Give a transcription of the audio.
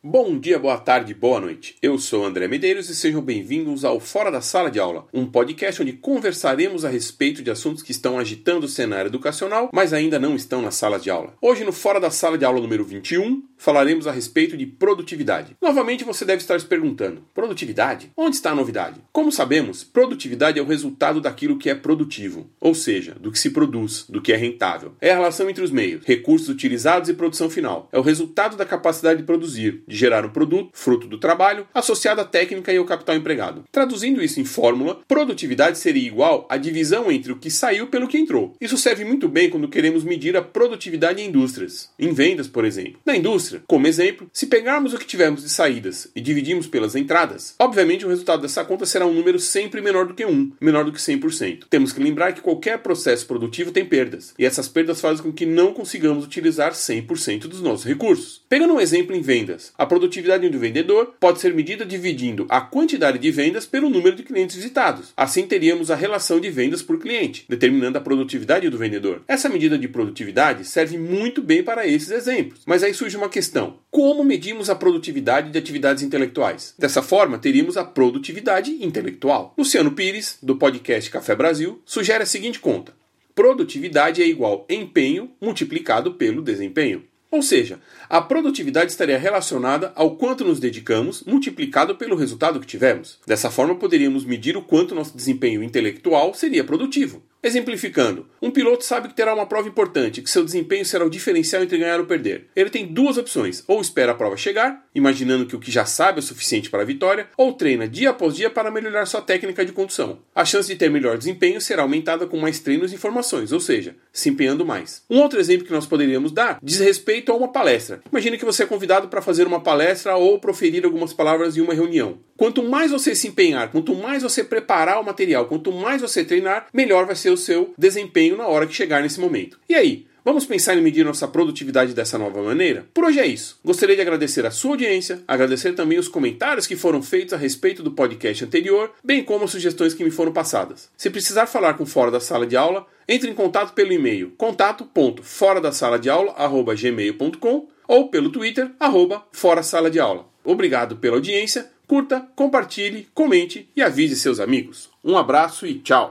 Bom dia, boa tarde, boa noite. Eu sou André Medeiros e sejam bem-vindos ao Fora da Sala de Aula, um podcast onde conversaremos a respeito de assuntos que estão agitando o cenário educacional, mas ainda não estão na sala de aula. Hoje, no Fora da Sala de Aula número 21, falaremos a respeito de produtividade. Novamente, você deve estar se perguntando: produtividade? Onde está a novidade? Como sabemos, produtividade é o resultado daquilo que é produtivo, ou seja, do que se produz, do que é rentável. É a relação entre os meios, recursos utilizados e produção final. É o resultado da capacidade de produzir de gerar um produto, fruto do trabalho, associado à técnica e ao capital empregado. Traduzindo isso em fórmula, produtividade seria igual à divisão entre o que saiu pelo que entrou. Isso serve muito bem quando queremos medir a produtividade em indústrias, em vendas, por exemplo. Na indústria, como exemplo, se pegarmos o que tivermos de saídas e dividirmos pelas entradas, obviamente o resultado dessa conta será um número sempre menor do que 1, menor do que 100%. Temos que lembrar que qualquer processo produtivo tem perdas, e essas perdas fazem com que não consigamos utilizar 100% dos nossos recursos. Pegando um exemplo em vendas, a produtividade do vendedor pode ser medida dividindo a quantidade de vendas pelo número de clientes visitados. Assim teríamos a relação de vendas por cliente, determinando a produtividade do vendedor. Essa medida de produtividade serve muito bem para esses exemplos. Mas aí surge uma questão: como medimos a produtividade de atividades intelectuais? Dessa forma, teríamos a produtividade intelectual. Luciano Pires, do podcast Café Brasil, sugere a seguinte conta: produtividade é igual empenho multiplicado pelo desempenho. Ou seja, a produtividade estaria relacionada ao quanto nos dedicamos multiplicado pelo resultado que tivemos. Dessa forma, poderíamos medir o quanto nosso desempenho intelectual seria produtivo. Exemplificando, um piloto sabe que terá uma prova importante, que seu desempenho será o diferencial entre ganhar ou perder. Ele tem duas opções: ou espera a prova chegar, imaginando que o que já sabe é suficiente para a vitória, ou treina dia após dia para melhorar sua técnica de condução. A chance de ter melhor desempenho será aumentada com mais treinos e informações, ou seja, se empenhando mais. Um outro exemplo que nós poderíamos dar diz respeito a uma palestra. Imagine que você é convidado para fazer uma palestra ou proferir algumas palavras em uma reunião. Quanto mais você se empenhar, quanto mais você preparar o material, quanto mais você treinar, melhor vai ser ser o seu desempenho na hora que chegar nesse momento. E aí? Vamos pensar em medir nossa produtividade dessa nova maneira? Por hoje é isso. Gostaria de agradecer a sua audiência, agradecer também os comentários que foram feitos a respeito do podcast anterior, bem como as sugestões que me foram passadas. Se precisar falar com fora da sala de aula, entre em contato pelo e-mail contato.fora da sala de ou pelo Twitter arroba fora sala de aula. Obrigado pela audiência, curta, compartilhe, comente e avise seus amigos. Um abraço e tchau.